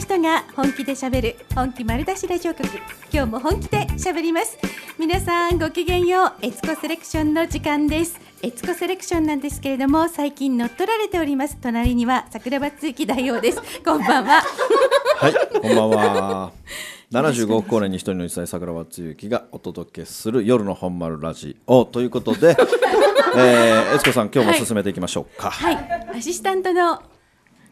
人が本気で喋る本気丸出しラジオ局。今日も本気で喋ります。皆さんごきげんよう。エツコセレクションの時間です。エツコセレクションなんですけれども最近乗っ取られております。隣には桜庭つゆき大王です。こんばんは。はい、こんばんは。75億光年に一人の一歳桜庭つゆきがお届けする夜の本丸ラジオ。ということで、えー、エツコさん今日も進めていきましょうか。はい。アシスタントの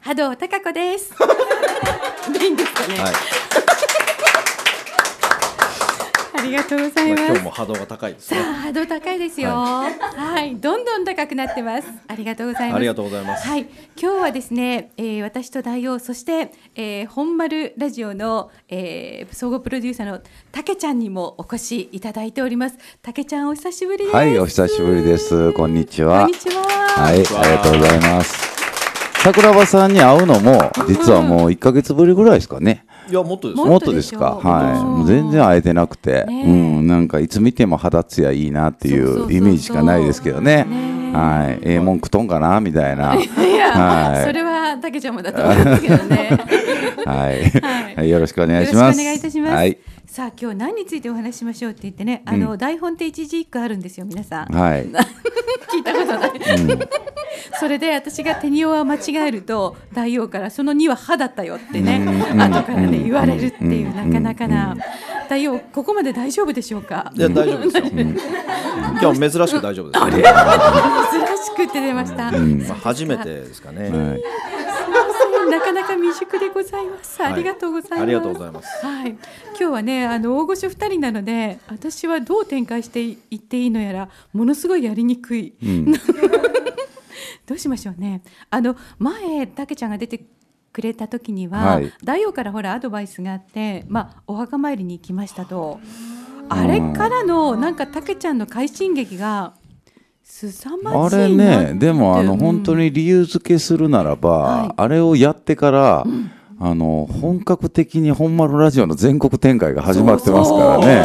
波動貴子です でいいんですかね、はい、ありがとうございます今日も波動が高いですさあね。波動高いですよ。はい、どんどん高くなってます。ありがとうございます。ありがとうございますはい、今日はですね、えー、私と大王そして、えー、本丸ラジオの、えー、総合プロデューサーのたけちゃんにもお越しいただいております。たけちゃんお久しぶりです。はい、お久しぶりです。こんにちは。こんにちは。はい、ありがとうございます。桜庭さんに会うのも、実はもう1ヶ月ぶりぐらいですかね。いやもっとですもっとですか？はい。うんもう全然会えてなくて、ねうん、なんかいつ見ても肌ツヤいいなっていそうイメージしかないですけどね。ねはい。ええもん食とんかなみたいな。いや、はいそれはたけちゃんもだと思いますけどね。はい、はいはい。よろしくお願いしよろます。しくお願いいたします。はい。さあ今日何についてお話ししましょうって言ってね、あの、台本って一字一句あるんですよ皆さん。はい。聞いたことない。それで私が手にを間違えると大王からその2は歯だったよってね、うん後からね言われるっていううんなかなかな。大王ここまで大丈夫でしょうか？いや大丈夫ですよ。今日珍しく大丈夫ですよ。珍しくて出ました。んまあ初めてですかね。はい。なかなか未熟でございます。ありがとうございます。ありがとうございます。はい、今日はねあの大御所2人なので私はどう展開していっていいのやらものすごいやりにくい、うん。どうしましょうねあの前たけちゃんが出てくれた時には、はい大王からほらアドバイスがあって、まあ、お墓参りに行きましたとあれからのなんかたけちゃんの快進撃があれね、でもあのうん本当に理由付けするならば、はい。あれをやってから、あの本格的に本丸ラジオの全国展開が始まってますからね。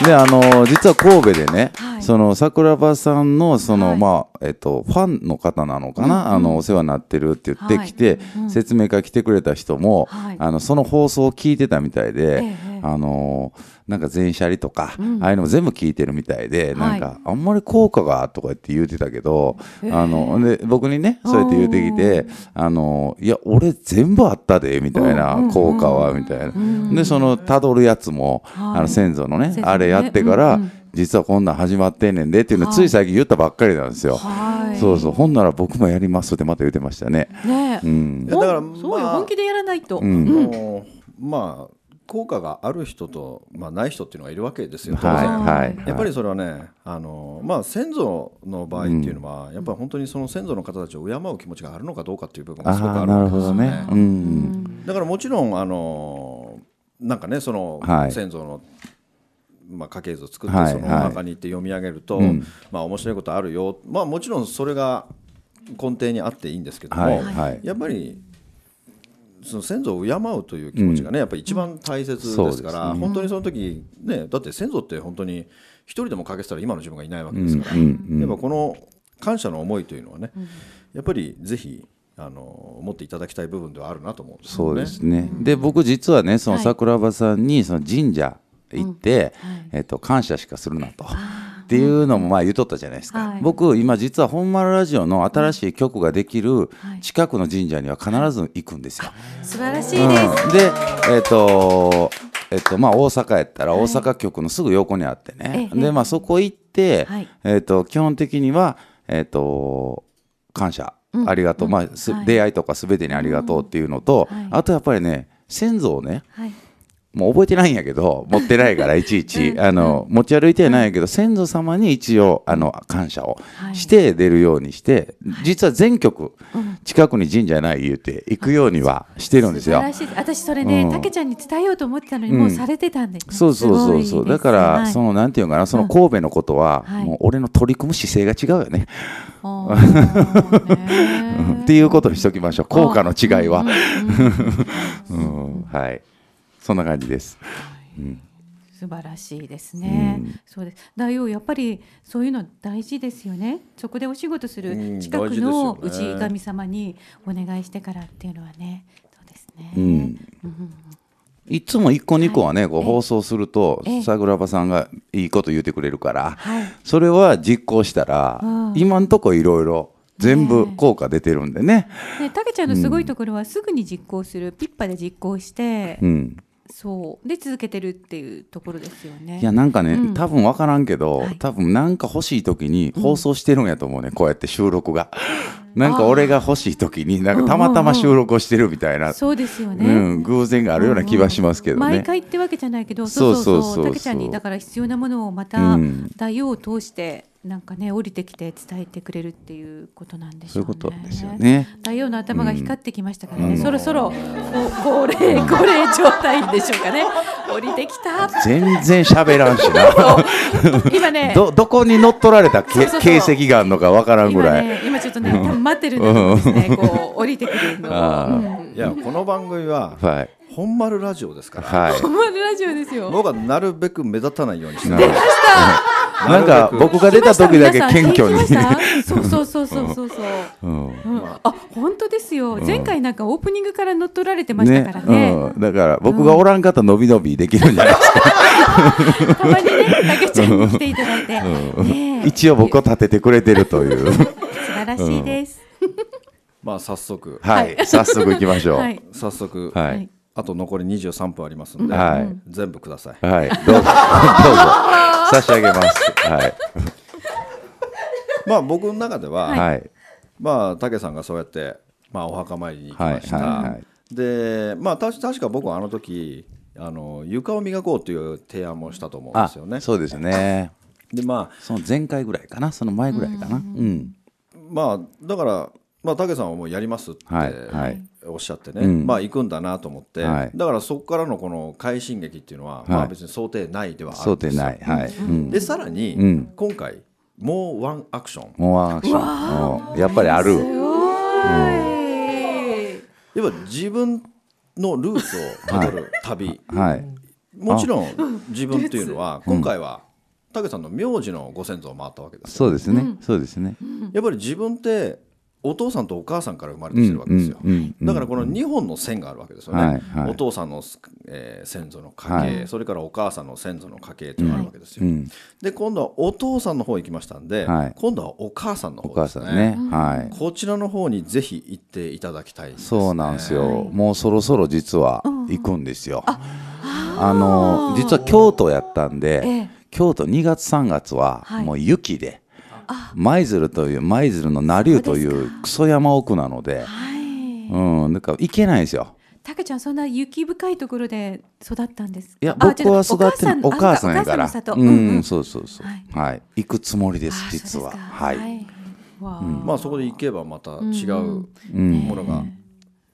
うん。であの実は神戸でね、はい。その桜庭さんのその、はい。まあえっとファンの方なのかな、あのお世話になってるって言ってきて、はいうん。説明会来てくれた人も、はい。あのその放送を聞いてたみたいで、ええあのなんか全シャリとか、ああいうのも全部聞いてるみたいで、はい。なんかあんまり効果がとか言って言ってたけど、ええあので僕にねそうやって言ってきてあのいや俺全部あったでみたいな、効果はみたいな、でそのたどるやつも、はい。あの先祖のねあれやってから、うんうん。実はこんなん始まってんねんでっていうのつい最近言ったばっかりなんですよ。はい。そうそう。ほんなら僕もやりますってまた言ってましたね。ねうん。だからほんそうよ、まあ本気でやらないと、うん。もうまあ効果がある人とまあない人っていうのがいるわけですよ。当然はいはい。やっぱりそれはね、あのまあ、先祖の場合っていうのは、やっぱり本当にその先祖の方たちを敬う気持ちがあるのかどうかっていう部分がすごくあるああなるわけですよねほどね。うん。だからもちろんあのなんかねそのはい。先祖の、まあ、家系図を作って、はいそのお墓に行って読み上げると、うん。まあ面白いことあるよ、まあ、もちろんそれが根底にあっていいんですけども、はいはい。やっぱりその先祖を敬うという気持ちがね、やっぱり一番大切ですから、そうですね本当にその時ねだって先祖って本当に一人でもかけてたら今の自分がいないわけですから、うんうんうん。やっぱこの感謝の思いというのはね、やっぱりぜひあの持っていただきたい部分ではあるなと思うんですよね。そうですね。で僕実はねそのはい。桜庭さんにその神社行って、えっと感謝しかするなと。っていうのもまあ言うとったじゃないですか、はい。僕今実は本丸ラジオの新しい曲ができるはい。近くの神社には必ず行くんですよ。素晴らしいです、うん、でえっ、とえっとまあ大阪やったら大阪局のすぐ横にあってね、ええ。でまあそこ行って、はい。えっと基本的にはえっ、と感謝、うん。ありがとう、まあすはい。出会いとかすべてにありがとうっていうのと、はい。あとやっぱりね先祖をねはいもう覚えてないんやけど持ってないからいちいち。あの持ち歩いてはないんやけど先祖様に一応あの感謝をはい。して出るようにして、実は全局近くに神社ない言うて行くようにはしてるんですよ。素晴。らしい。です私それね、うん。たけちゃんに伝えようと思ってたのに、もうされてたんで、そうそうそうそう。すごいですだから、はい。そのなんていうのかなその神戸のことは、はい。もう俺の取り組む姿勢が違うよね、っていうことにしときましょう。効果の違いは、うんうんうん。うん。はいそんな感じです、素晴らしいですね。そうです。大王やっぱりそういうの大事ですよね。そこでお仕事すうんる近く大の氏神様にお願いしてからっていうのはね。そうですね。うんいつも1個2個はね、こう放送するとええ桜庭さんがいいこと言ってくれるから、はい。それは実行したら、うん今んとこいろいろ全部効果出てるんでね。ね、たけちゃんのすごいところはすぐに実行する、ピッパで実行して、うん、そう。で続けてるっていうところですよね。いやなんかね、うん。多分分からんけど、はい。多分なんか欲しい時に放送してるんやと思うね、こうやって収録が。なんか俺が欲しい時になんかたまたま収録をしてるみたいな、そうですようね。ん、偶然があるような気はしますけどね。毎回ってわけじゃないけど、そうそうそう。たけちゃんにだから必要なものをまたうん。大王を通してなんかね降りてきて伝えてくれるっていうことなんでしょうね。そういうことですよね。大王の頭が光ってきましたからね、うんそろそろご高齢高齢状態でしょうかね。降りてきた。全然喋らんしな。今ね。どどこに乗っ取られたけ形跡があるのかわからんぐ今らい。ね、今ちょっとね、多分待ってるんですね。こう降りてくるのうんいやこの番組ははい本丸ラジオですから、はい。本丸ラジオですよ。僕はなるべく目立たないようにしてなるほどなんか僕が出た時だけ謙虚に。そうそうそうそうそうそう。うん。うん。あ本当ですよ、前回なんかオープニングから乗っ取られてましたからね。うん、だから僕がおらんかったら伸び伸びできるんじゃないですか、たまにねたけちゃんに来ていただいて、一応僕を立ててくれてるという。素晴らしいです、まあ早速。はい。早速行きましょう。ははい。い、早速、はい。あと残り23分ありますんで、はい。全部ください。どうぞ。どうぞ差し上げます。はい。まあ僕の中では、はい。まあ武さんがそうやって、まあ、お墓参りに行きました、はいはいはい。でまあたし確か僕はあの時あの床を磨こうという提案もしたと思うんですよね。そうですね。でまその前回ぐらいかな。その前ぐらいかな。うん、あまあだからまあ武さんはもうやりますって。はいはいおっしゃってね、うん。まあ行くんだなと思って、はい。だからそこからのこの快進撃っていうのは、まあ別に想定内ではある想定んですよ。内はい、うん、でさらに、うん。今回もうワンアクション。もうワンアクション。うんやっぱりある。すごい、やっぱ自分のルーツをたどる旅、はい。もちろん自分っていうのは今回は武さんの名字のご先祖を回ったわけですよ。そうですね、そうですね。やっぱり自分ってお父さんとお母さんから生まれてきてるわけですよ、うんうんうんだからこの2本の線があるわけですよね、はいはい。お父さんの、えー先祖の家系、はい。それからお母さんの先祖の家系というのがあるわけですよ、うんで今度はお父さんの方行きましたんで、はい。今度はお母さんのお方ですね。母さんね、はい。こちらの方にぜひ行っていただきたいです、ね、そうなんですよ、もうそろそろ実は行くんですよ。あの実は京都やったんで、ええ。京都2月3月ははい。もう雪で、舞鶴という舞鶴の成生というクソ山奥なので、はい。うん、だから行けないんですよ。たけちゃんそんな雪深いところで育ったんです。かいやあ僕は育ってお母さんやから。ううんうんん。そうそうそう。はい。はい。行くつもりですあ実は。はい。わあ。まあそこで行けばまた違ううん。ものが、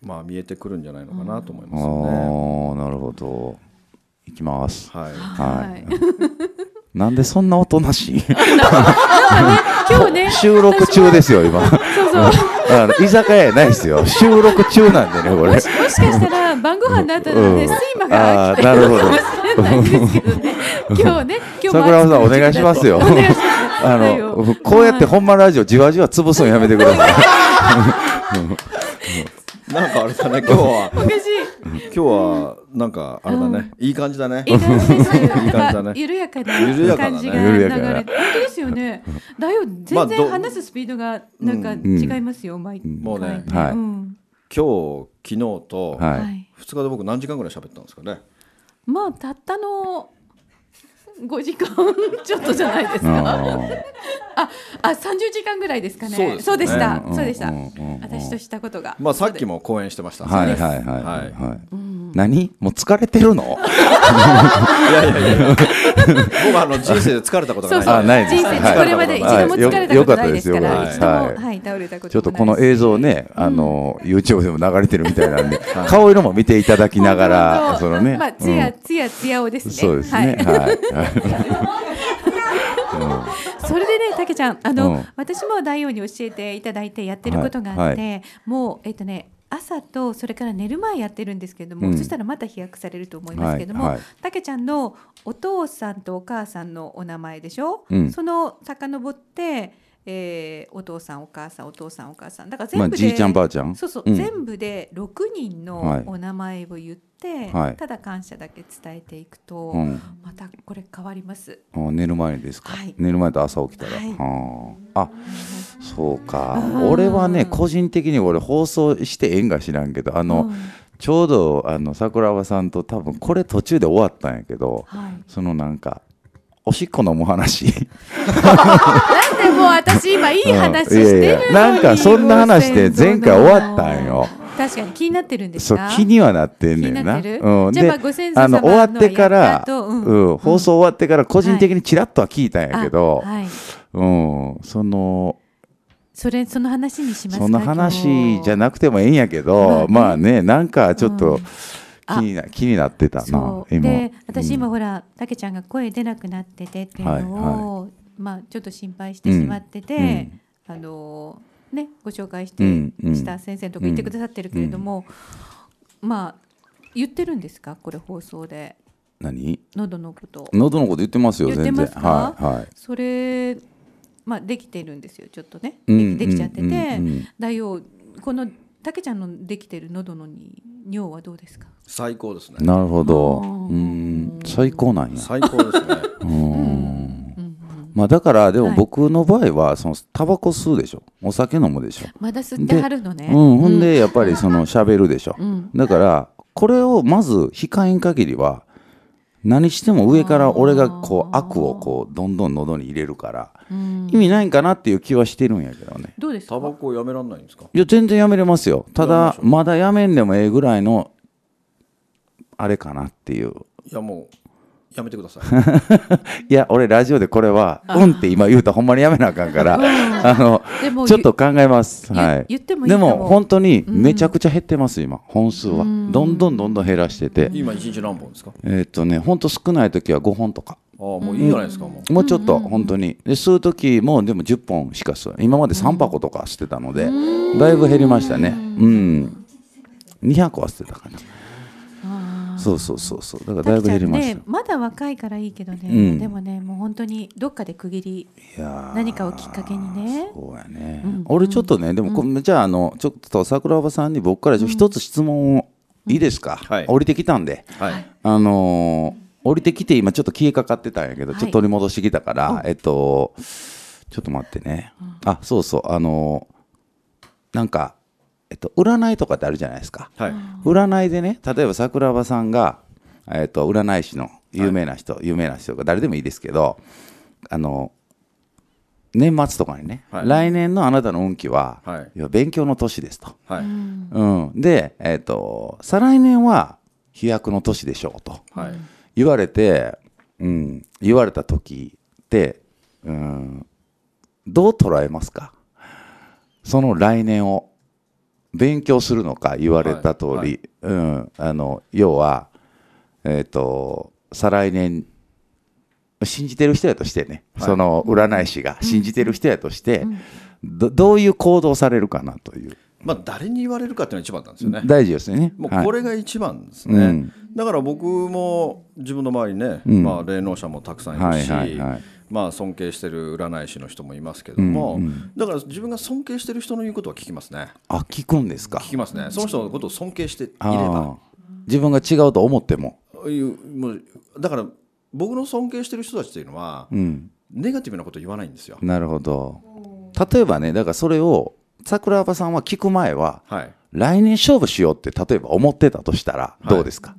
まあ見えてくるん。じゃないのかなと思いあますよね。ーなるほど行きますはい。はいなんでそんなおとなしい 今日ね 収録中ですよ今。そうそう。居酒屋やないですよ。収録中なんでねこれ。もしかしたら晩ご飯になったらね、うん。睡魔が来てあーなるほど。かもしれないんですけどね。今日ね今日も桜庭さんお願いしますよ。あのこうやって本間ラジオじわじわ潰すのやめてくださいなんかあれだね、今日は、おかしい今日は、なんかあれだね、いい感じだね。いい感じです。いい感じだね緩やかな緩やかだね感じが流緩やかなれて、本当ですよね。だよ、全然話すスピードがなんか違いますよ。毎回もうね今日、昨日と、はいはい。2日で僕何時間ぐらい喋ったんですかね。まあたったの5時間ちょっとじゃないですか。ああ、あ30時間ぐらいですかね。そうでしたうん。そうでした。私としたことが。まあさっきも講演してました。はいはいはいはいはい何？もう疲れてるの？いやいやいや。僕はあの人生で疲れたことがない。そうそう。あないです。人生はい。これまで一度も疲れたことないですから。はい一度もよかったです。よはい。倒れたこともないちょっとこの映像ね、あの、YouTube でも流れてるみたいなんで、顔色も見ていただきながら、そのね、まあつやつやつやおですね。そうですね、はい。はい。それでね、たけちゃん、あの、うん。私も大王に教えていただいてやってることがあって、はい。もうえっ、とね、朝とそれから寝る前やってるんですけども、うん。そしたらまた飛躍されると思いますけども、はいはい。たけちゃんのお父さんとお母さんのお名前でしょ、うん。その遡って、えーお父さんお母さんお父さんお母さん。だから全まあ、部で、じいちゃんばあちゃん？そうそう、うん。全部で6人はい。のお名前を言って、はい。ただ感謝だけ伝えていくと、うん。またこれ変わります。あ寝る前にですか、はい。寝る前と朝起きたら、はい。はあ。あそうか。うん俺はね個人的に俺放送してええんか知らんけどあの、うん。ちょうどあの桜庭さんと多分これ途中で終わったんやけどはい。そのなんかおしっこ飲む話。なんで？私今いい話してるうん。いやいやなんかそんな話で前回終わったんよ。確かに気になってるんですそうか気にはなってんねんな。うん、じゃあでまあご先祖様あの終わってからうん。うん放送終わってから個人的にちらっとは聞いたんやけど、あはい、うん、そのそれその話にしますか？その話じゃななくてもええんやけど、まあねなんかちょっとうん。気にな,、気になってたな今。で私今うんほらたけちゃんが声出なくなっててっていうのを、まあちょっと心配してしまってて、あのねご紹介して、した先生のとこ行ってくださってるけれども、まあ言ってるんですか？これ放送で。何？喉のこと。喉のこと言ってますよ全然。はいはい。それまあできてるんですよちょっとね。うんできできちゃってて、うんうんうん。だよこのたけちゃんのできてる喉のに尿はどうですか？最高ですね。なるほど。うんうん最高なんや。最高ですね。うんまあだからでもはい。僕の場合はそのタバコ吸うでしょ。お酒飲むでしょ。まだ吸ってはるのね。うん、ほんでやっぱりその喋るでしょ、うん。だからこれをまず控えん限りは何しても上から俺がこう悪をこうどんどん喉に入れるからうん。意味ないんかなっていう気はしてるんやけどね。どうですか？タバコやめらんないんですか？いや全然やめれますよ。ただまだやめんでもええぐらいのあれかなっていう。いやもうやめてください。いや俺ラジオでこれは「うん」って今言うたらほんまにやめなあかんから あのでもちょっと考えます。言はい。言ってもいいかもでも。本当にめちゃくちゃ減ってます今。本数は。どんどんどんどん減らしてて、今一日何本ですか？えーっとね本当少ない時は5本とか。ああもういいじゃないですかもう。もうちょっと本当に。で吸う時もでも10本しか吸う今まで3箱とか吸ってたのでだいぶ減りましたね。うん。200は吸ってたかなそうそうそうそう。だからだいぶ減りました。ねまだ若いからいいけどね、うん。でもねもう本当にどっかで区切りいやー。何かをきっかけにね。そうやね、うん俺ちょっとねでもこ、じゃああのちょっと桜庭さんに僕からちょ一つ質問を、いいですか、はい。降りてきたんで。はい。あのー降りてきて今ちょっと消えかかってたんやけど、はい。ちょっと取り戻してきたからえっとちょっと待ってね、あそうそう。あのーなんかえっと占いとかってあるじゃないですか。はい。占いでね例えば桜庭さんが、えっと占い師の有名な人、有名な人が誰でもいいですけどあの年末とかにね、はい。来年のあなたの運気は、はい。勉強の年ですと、はい。うん、で、えっと再来年は飛躍の年でしょうと。はい。言われて、うん、言われた時って、うん、どう捉えますか？その来年を勉強するのか言われた通り、はいはい。うん、あの要は、えっと再来年信じてる人やとしてね、はい。その占い師が信じてる人やとして、どどういう行動をされるかなという。まあ誰に言われるかっていうのが一番なんですよね。大事ですよね。もうはい。これが一番ですね、うん。だから僕も自分の周りにね、うん。まあ、霊能者もたくさんいるし、はいはいはいまあ、尊敬してる占い師の人もいますけども、うんうん。だから自分が尊敬してる人の言うことは聞きますね。あ聞くんですか？聞きますね。その人のことを尊敬していれば。自分が違うと思っても、もうだから僕の尊敬してる人たちっていうのは、うん、ネガティブなこと言わないんですよ。なるほど。例えばねだからそれを桜庭さんは聞く前ははい、来年勝負しようって例えば思ってたとしたらどうですか、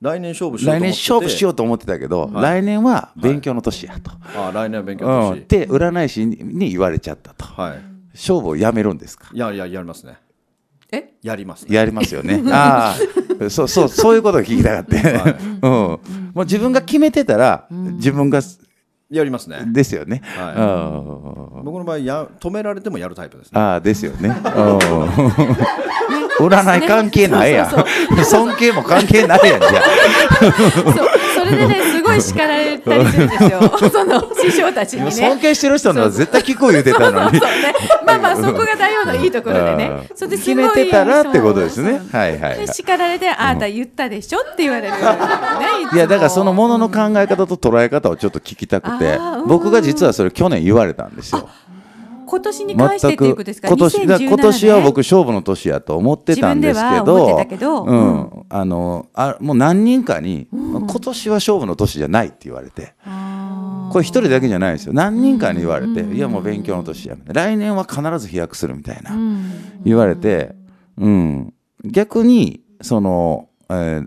来年勝負しようと思ってて。来年勝負しようと思ってたけど、はい。来年は勉強の年やと、あ来年は勉強うん、だし、って占い師に言われちゃったと。はい、勝負をやめるんですか？いやいややりますね。え？やりますね。やりますよね。ああ、そうそうそういうことが聞きたかった。うん、もう自分が決めてたら、自分がやりますね。ですよね。は僕の場合や止められてもやるタイプですね。ああですよね。うん。占い関係ないや尊敬も関係ないやんじゃそう。それでねすごい叱られたりするんですよ。その師匠たちにあね。尊敬してる人のは絶対聞こう言うてたのに。まあまあそこが大王のいいところでね。決めてたらってことですね。はいはいはい。で叱られてあなた言ったでしょって言われる、ね、いやだからそのものの考え方と捉え方をちょっと聞きたくて僕が実はそれ去年言われたんですよ。今年に関してっていうことですか？今年だ2017今年は僕勝負の年やと思ってたんですけどうん。あのあもう何人かに、今年は勝負の年じゃないって言われて。これ一人だけじゃないですよ。何人かに言われて、いやもう勉強の年や来年は必ず飛躍するみたいな、言われて、うん、逆にその、えー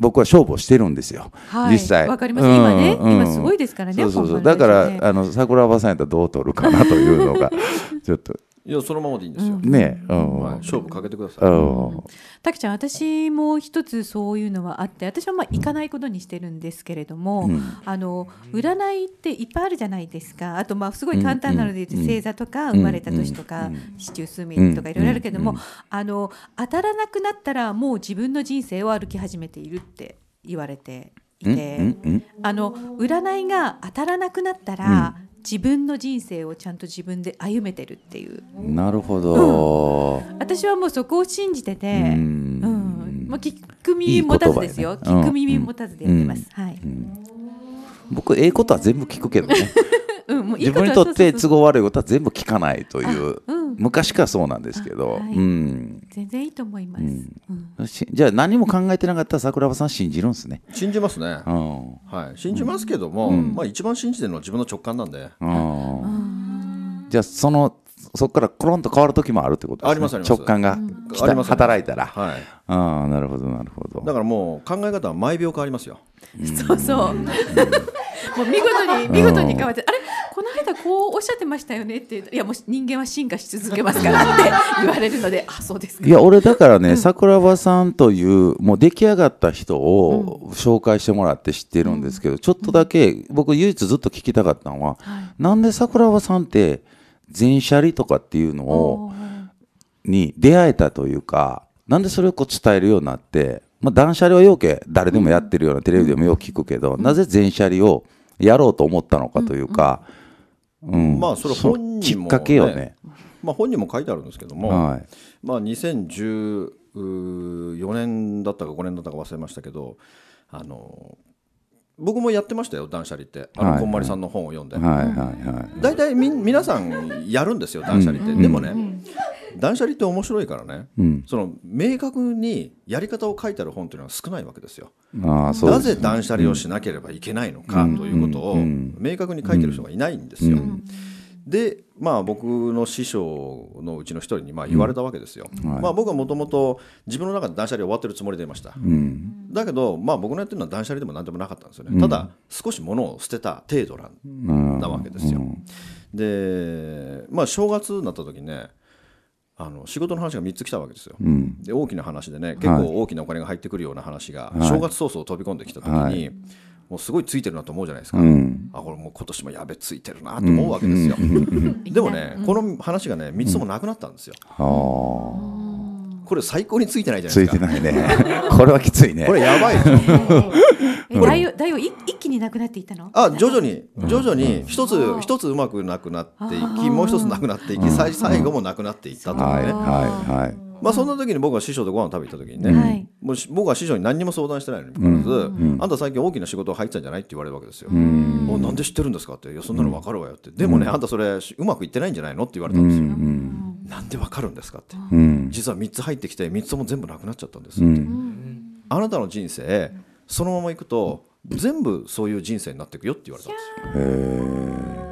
僕は勝負をしてるんですよ、はい。実際。わかります。今ね。うんうん。今すごいですからねそうそうそう。本だからあの桜庭さんやったらどう取るかなというのが ちょっといやそのままでいいんですよ、ねうん、はい、勝負かけてください、うん。たきちゃん私も一つそういうのはあって私はまあ行かないことにしてるんですけれども、うん。あの占いっていっぱいあるじゃないですか。あとまあすごい簡単なので言星座とかん。生まれた年とかうん。四柱数命とかいろいろあるけども、うん。あの当たらなくなったらもう自分の人生を歩き始めているって言われていて、うん。うん。あの占いが当たらなくなったら、自分の人生をちゃんと自分で歩めてるっていう。うんなるほど、私はもうそこを信じてて、うん。うん。まあ、聞く耳持たずですよ。ね。聞く耳持たずでやってます、はい、僕ええことは全部聞くけどね。うん、もういい自分にとって都合悪いことは全部聞かないという、昔からそうなんですけど、あはい。うん。全然いいと思います、うん。しじゃあ何も考えてなかったら桜庭さん信じるんですね。信じますね、うん。はい、信じますけども、まあ、一番信じてるのは自分の直感なんで、うん。じゃあそのそこからコロンと変わる時もあるってことですね。ありますあります。直感が。来た。あります働いたら、はい、ああなるほどなるほど。だからもう考え方は毎秒変わりますよ。そうそう。もう見事に見事に変わって、あれ？この間こうおっしゃってましたよねって。言うといやもう人間は進化し続けますからって 言われるので、あそうですか。いや俺だからね、桜庭さんというもう出来上がった人を紹介してもらって知ってるんですけど、ちょっとだけ僕唯一ずっと聞きたかったのは、なんで桜庭さんって全シャリとかっていうのをに出会えたというかなんでそれをこう伝えるようになって、まあ、断捨離はようけ誰でもやってるような、テレビでもよく聞くけど、なぜ全捨離をやろうと思ったのかというか、うんまあそれ本人も、きっかけよね。まあ、本人も書いてあるんですけども、はい。まあ、2014年だったか5年だったか忘れましたけどあの僕もやってましたよ断捨離って。あの、はい。こんまりさんの本を読んで、はいはいはい。大体み皆さんやるんですよ断捨離って、でもね、断捨離って面白いからね、うん。その明確にやり方を書いてある本っていうのは少ないわけですよ。ああそうですなぜ断捨離をしなければいけないのかということを明確に書いてる人がいないんですよ。でまあ僕の師匠のうちの一人にまあ言われたわけですよ。まあ僕はもともと自分の中で断捨離終わってるつもりでいました。うんだけどまあ僕のやってるのは断捨離でも何でもなかったんですよね。ただ少し物を捨てた程度なんうんなわけですよ。でまあ正月になった時ねあの仕事の話が3つ来たわけですよ。うんで大きな話でね結構大きなお金が入ってくるような話が正月早々飛び込んできた時に、はいもうすごいついてるなと思うじゃないですか、うん。あこれもう今年もやべついてるなと思うわけですよ、でもね、この話がね3つともなくなったんですよ、ああこれ最高についてないじゃないつですか。いてないね。これはきついね。これやばいでしょえ大王一気になくなっていったの？あ徐々に徐々に一つ一つうまくなくなっていきもう一つなくなっていき最最後もなくなっていったというはいね、はいはいまあそんな時に僕は師匠とご飯食べに行った時にね、はい。もうし僕は師匠に何にも相談してないのにもかかわらず、あんた最近大きな仕事入ってたんじゃない？って言われるわけですよ。おなんで知ってるんですか？って、いやそんなの分かるわよって、でもね、あんたそれうまくいってないんじゃないの？って言われたんですよ。なんで分かるんですか？って、うん実は3つ入ってきて3つとも全部なくなっちゃったんですって、あなたの人生そのままいくと全部そういう人生になっていくよって言われたんですよ。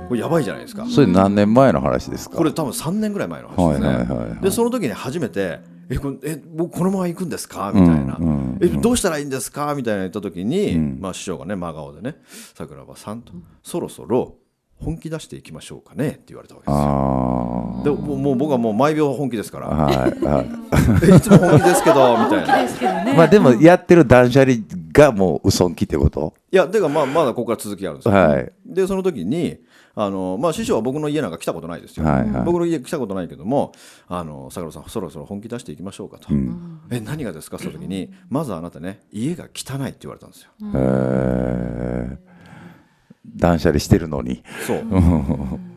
これやばいじゃないですか。それ何年前の話ですか？これ多分3年ぐらい前の話ですね。はいはいはいはいでその時に初めて「えこれえ僕このまま行くんですか?」みたいな、え「どうしたらいいんですか?」みたいな言った時に、まあ、師匠がね真顔でね「桜庭さんと、そろそろ本気出していきましょうかね」って言われたわけですよ。あでもうもう僕はもう毎秒本気ですからあはいはい「えいつも本気ですけど」みたいな。いですけどね。まあでもやってる断捨離がもう嘘んきってこと？やてかまあまだここから続きがあるんですよ。はいでその時にあのまあ、師匠は僕の家なんか来たことないですよ、はいはい。僕の家来たことないけどもあの坂野さんそろそろ本気出していきましょうかと、え何がですか？その時にまずあなたね家が汚いって言われたんですよ、へー。断捨離してるのに。そう。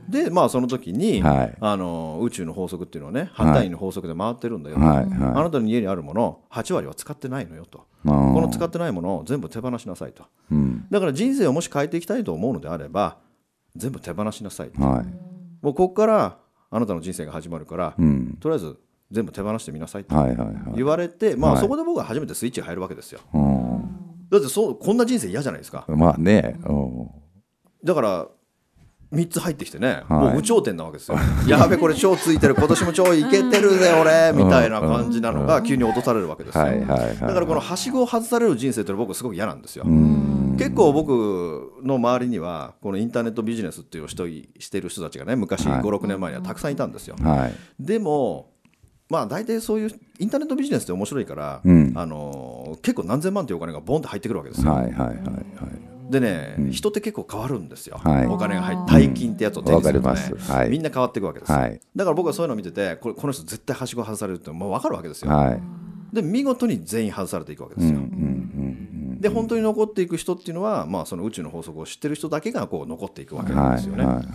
でまあその時に、はい。あの宇宙の法則っていうのはね反対位の法則で回ってるんだよ、はいあはなたの家にあるもの8割は使ってないのよと。この使ってないものを全部手放しなさいと。うん。だから人生をもし変えていきたいと思うのであれば全部手放しなさいと。はい。もうここからあなたの人生が始まるから、うん。とりあえず全部手放してみなさいとはいはいはい。言われて、まあ、はいそこで僕は初めてスイッチが入るわけですよ。うん。だってそうこんな人生嫌じゃないですか。まあね。うん。だから3つ入ってきてね、はい。もう有頂天なわけですよ。やべこれ超ついてる。今年も超いけてるぜ俺みたいな感じなのが急に落とされるわけですよ、はいはいはいだからこのはしごを外される人生って僕すごく嫌なんですよ、うん結構僕の周りにはこのインターネットビジネスっていう人してる人たちがね昔はい。56年前にはたくさんいたんですよ、はい。でもまあ大体そういうインターネットビジネスって面白いから、うん。あの結構何千万というお金がボンって入ってくるわけですよ、はいはいはいはい。でね、人って結構変わるんですよ、はい。お金が入って大金ってやつを手にするとね、はい。みんな変わっていくわけですよ、はい。だから僕はそういうのを見ててこれこの人絶対はしご外されるってもう分かるわけですよ、はい。で見事に全員外されていくわけですよ、うんうんで本当に残っていく人っていうのは、まあ、その宇宙の法則を知ってる人だけがこう残っていくわけうんなんですよね、はいはい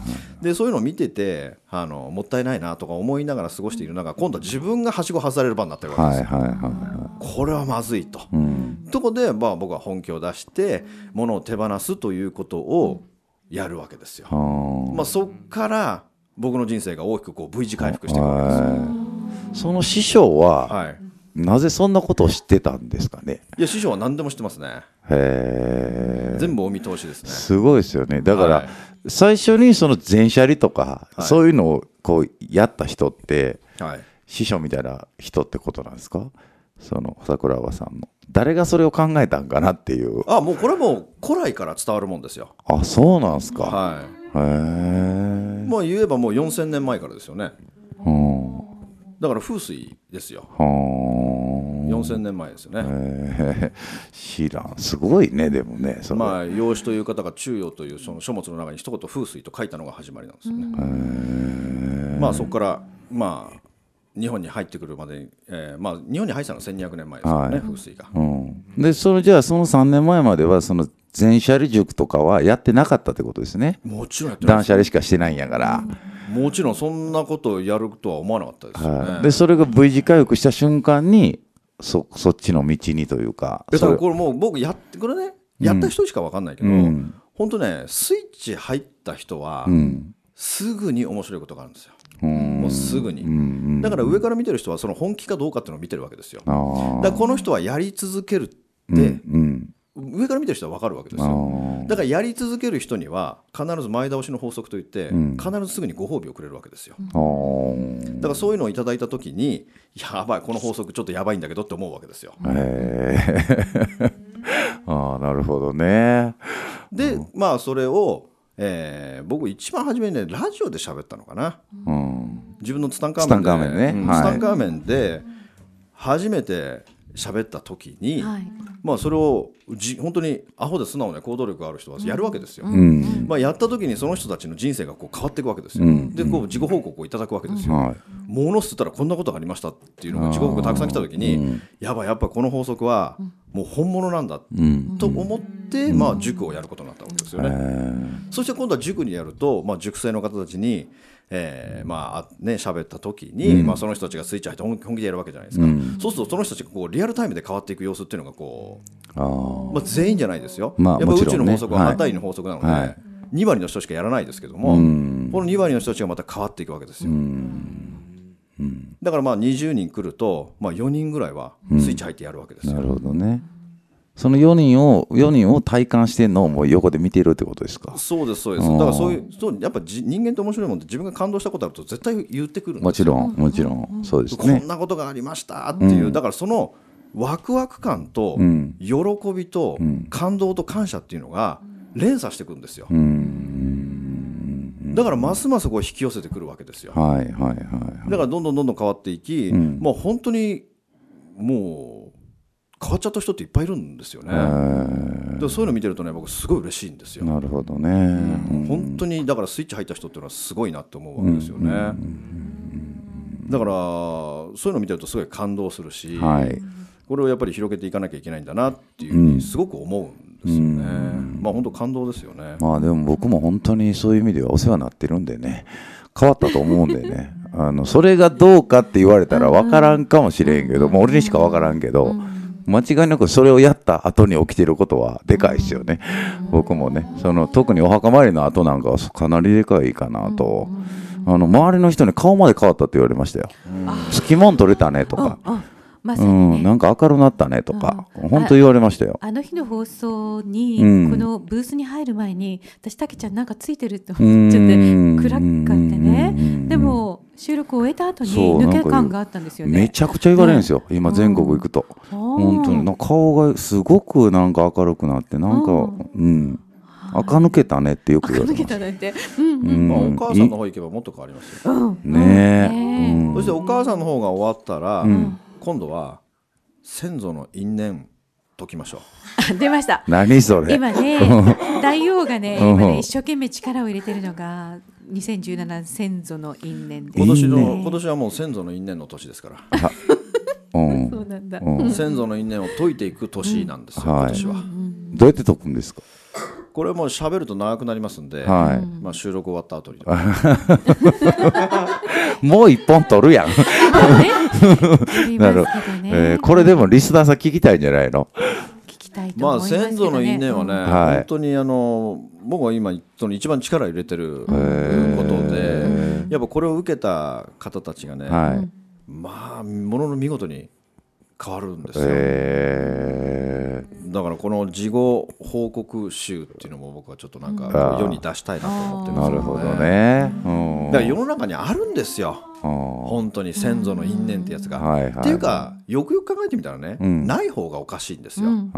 でそういうのを見ててあのもったいないなとか思いながら過ごしている中今度は自分がはしご外される場になってるわけですよ、はいはいはこれはまずいと、いうん。とこで、まあ、僕は本気を出して物を手放すということをやるわけですよ、まあ、そこから僕の人生が大きくこう V 字回復していくわけですよ、はい。その師匠ははい、なぜそんなことを知ってたんですかね？いや師匠は何でも知ってますね。へえ全部お見通しですね。すごいですよね。だから、はい。最初にその全車離とか、はい。そういうのをこうやった人ってはい。師匠みたいな人ってことなんですか？その桜庭さんの。誰がそれを考えたんかなっていう。あもうこれはもう古来から伝わるもんですよ。あそうなんですか、はへえいもう言えばもう4000年前からですよねだから風水ですよ。あ。4000年前ですよね、へえ。知らん。すごいねでもねまあ養子という方が中庸というその書物の中に一言風水と書いたのが始まりなんですよね。まあそこからまあ日本に入ってくるまでに、えーまあ日本に入ってたのは1200年前ですよね、はい。風水が。うん、でそのじゃあその3年前まではその全車離塾とかはやってなかったってことですね。もちろん断捨離しかしてないんやから、もちろんそんなことをやるとは思わなかったですよね。はい、でそれが V 字回復した瞬間にそそっちの道にというかでそれ。これもう僕やってこれねやった人しか分かんないけど、うん。本当ねスイッチ入った人はうん。すぐに面白いことがあるんですよ。うん。もうすぐに。うん。だから上から見てる人はその本気かどうかっていうのを見てるわけですよ。だからこの人はやり続けるって、うん上から見てる人は分かるわけですあよ。ー。だからやり続ける人には必ず前倒しの法則といって、ん。必ずすぐにご褒美をくれるわけですよ。あー。だからそういうのをいただいた時にやばいこの法則ちょっとやばいんだけどって思うわけですよ。へえ ああなるほどね。でまあそれを、えー僕一番初めにねラジオで喋ったのかな。うん。自分のツタンカーメンで。ツタンカーメンね。タンカーメンで初めて喋った時に、はい。まあそれをじ本当にアホで素直な行動力がある人はやるわけですよ。うん。まあ、やった時にその人たちの人生がこう変わっていくわけですよ。うん。でこう自己報告をいただくわけですよ。はい。ものっつったらこんなことがありましたっていうのが自己報告たくさん来た時に、やばいやっぱこの法則はもう本物なんだうんと思って、まあ、塾をやることになったわけですよね。そして今度は塾にやると、まあ、塾生の方たちに、えーまああね喋った時に、まあ、その人たちがスイッチ入って本本気でやるわけじゃないですか、そうするとその人たちがこうリアルタイムで変わっていく様子っていうのがこう、まあ、全員じゃないですよ、まあやっぱ宇宙の法則ははい。反対の法則なので、はい。2割の人しかやらないですけども、うん。この2割の人たちがまた変わっていくわけですよ。だからまあ20人来ると、まあ、4人ぐらいはスイッチ入ってやるわけですよ。なるほどねその4人を4人を体感してんのをもう横で見てるってことですか？そうですそうです。だからそういうそうやっぱじ人間って面白いもんで自分が感動したことあると絶対言ってくるんですよ。もちろんもちろん。そうですこねんなことがありましたっていう、だからそのワクワク感とん。喜びと感動と感謝っていうのが連鎖していくんですよ、うん。だからますますこう引き寄せてくるわけですよ。はいはいはいだからどんどんどんどん変わっていき、もう本当にもう変わっちゃった人っていっぱいいるんですよね。でそういうの見てるとね僕すごい嬉しいんですよ。なるほどね、うん本当にだからスイッチ入った人っていうのはすごいなって思うわけですよね。だからそういうの見てるとすごい感動するし、はいこれをやっぱり広げていかなきゃいけないんだなっていうふうにすごく思うんですよね。まあ本当感動ですよね。まあでも僕も本当にそういう意味ではお世話になってるんでね変わったと思うんでね あのそれがどうかって言われたら分からんかもしれんけど、もう俺にしか分からんけど、間違いなくそれをやった後に起きてることはでかいですよね、僕もねその特にお墓参りの後なんかはかなりでかいかなと、あの周りの人に顔まで変わったって言われましたよ、つきもん取れたねとか、あまさうん、なんか明るなったねとか、本当言われましたよ。あの日の放送に、うん。このブースに入る前に私たけちゃんなんかついてるって思っちゃって暗かってね。でも収録を終えた後に抜け感があったんですよね。めちゃくちゃ言われるんですよ、今全国行くと。本当に。顔がすごくなんか明るくなってなんかうん。垢抜けたねってよく言われ抜けますうんうん。うん。まあ、お母さんの方行けばもっと変わりますよ。ねえ、ねうん。そしてお母さんの方が終わったら、ん。今度は先祖の因縁解きましょあ 出ました。何それ。今ね 大王がねうん。今ね一生懸命力を入れてるのが2017先祖の因縁今年の今年はもう先祖の因縁の年ですから、うん。そうなんだ、うん。先祖の因縁を解いていく年なんですよ、はい。今年は。どうやって解くんですか？これもう喋ると長くなりますんで、はい。まあ収録終わった後に。もう一本取るやん、なるえーこれでもリスナーさん聞きたいんじゃないの？たいとまあ思いますけどね。先祖の因縁はね、はい。本当にあの僕は今その一番力を入れてることで、やっぱこれを受けた方たちがね、はい、まあものの見事に変わるんですよ。えだからこの事後報告集っていうのも僕はちょっとなんか世に出したいなと思ってー、ますなるほどね、うん、だから世の中にあるんですよ。うん本当に先祖の因縁ってやつが。はいはい。っていうかよくよく考えてみたらね、うん。ない方がおかしいんですよ。うん。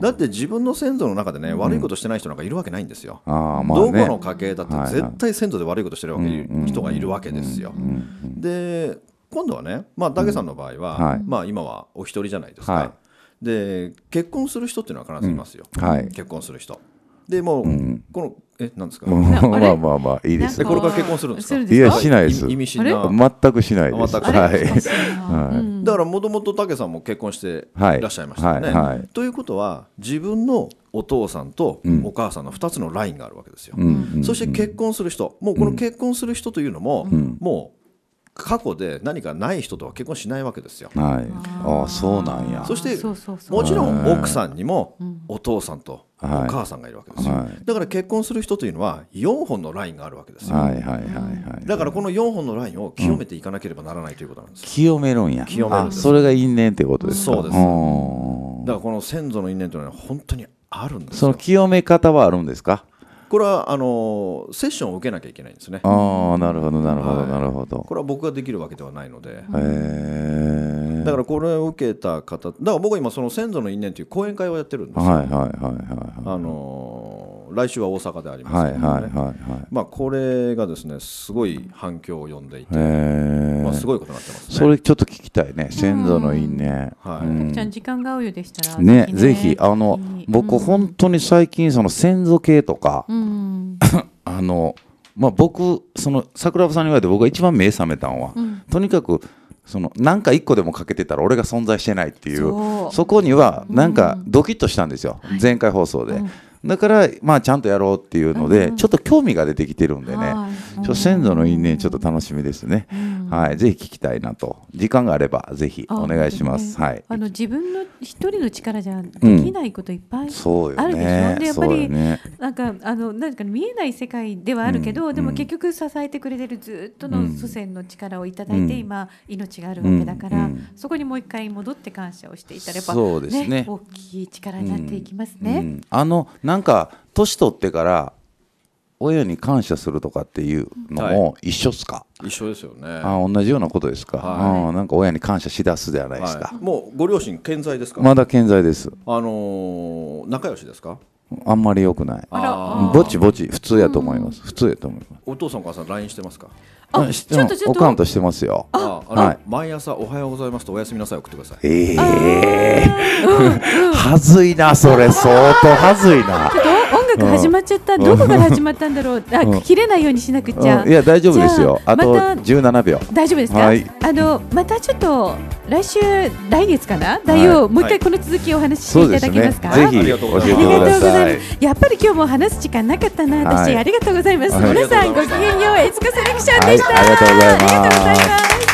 だって自分の先祖の中でね、悪いことしてない人なんかいるわけないんですよ。まあどこねの家系だってはいはい。絶対先祖で悪いことしてるわけ、うん人がいるわけですよ。で今度はね、まあ、ダゲさんの場合は、はい。まあ、今はお一人じゃないですか、はい。で結婚する人っていうのは必ずいますよ、うん。はい。結婚する人でもう、ん。このえなんですか、うん。まあれ？あまあまあいいですこれから結婚するんですか？いやしないです。意意味深な全くしないです。全くはい。はい。だからもともと武さんも結婚していらっしゃいましたよね。はい。はい。はいということは自分のお父さんとん。お母さんの2つのラインがあるわけですよ。うん。うん。そして結婚する人。もうこの結婚する人というのも、ん。もう過去で何かない人とは結婚しないわけですよ。はい。ああそうなんや。そしてそうそうそうもちろん奥さんにもん。お父さんとおはい。母さんがいるわけですよ。はい。だから結婚する人というのは4本のラインがあるわけですよ。はいはいはいはいだからこの4本のラインを清めていかなければならないということなんです。よ。清めるんや。清めるんです。あそれが因縁ってことですか？そうです。ん。だからこの先祖の因縁というのは本当にあるんですそのよ。清め方はあるんですか？これはあのセッションを受けなきゃいけないんですね。ああなるほどなるほどはい。なるほど。これは僕ができるわけではないので、だからこれを受けた方、だから僕は今その先祖の因縁という講演会をやってるんですよ。はいはいはいはい。あのー来週は大阪でありますはいけどもね。はいはいはいまあこれがですねすごい反響を呼んでいて、まあすごいことになってますね。それちょっと聞きたいね。先祖の因縁。はい。うん。ちゃん時間が合うようでしたらねぜひあのうん。僕本当に最近その先祖系とかうん。あのまあ僕その桜庭さんに言われて僕が一番目覚めたのはうん。とにかくその何か一個でもかけてたら俺が存在してないっていうそう。そこにはなんかドキッとしたんですよ、前回放送で、だからまあちゃんとやろうっていうので、ちょっと興味が出てきてるんでね、先祖の因縁ちょっと楽しみですね、はいぜひ聞きたいなと。時間があればぜひお願いします、あはい。あの自分の一人の力じゃできないこといっぱいそうよあるでしょ、うでやっぱり、なんかあのなんか見えない世界ではあるけど、でも結局支えてくれてるずっとの祖先の力をいただいて、うん。今命があるわけだから、そこにもう一回戻って感謝をしていたらやっぱそうですね。大きい力になっていきますね。うん。あのなんか年取ってから親に感謝するとかっていうのも一緒っすか、一緒ですよね。あ同じようなことですか、はい。あなんか親に感謝しだすじゃないですか、はい、もうご両親健在ですか？まだ健在です。あのー仲良しですか？あんまり良くない。ぼちぼち普通やと思います、普通やと思います。お父さんお母さん LINE してますか？あうん知ってちょっとちょっと。おかんとしてますよ。ああの、はい。毎朝おはようございますとおやすみなさい送ってください。ええ。はずいなそれ。相当はずいなちょっと音楽始まっちゃった、どこから始まったんだろう、あ、うん。切れないようにしなくちゃ。うん。いや大丈夫ですよ。あとまた17秒。大丈夫ですか、はい。あのまたちょっと来週来月かな？だよ、はいもう一回この続きをお話ししていただけますか、ぜひありがとうございます。教えてくだありがとうござさい。います。やっぱり今日も話す時間なかったな、私、はい。ありがとうございます。はい。皆さんごきげんよう、エツコセレクションでした。ありがとうございます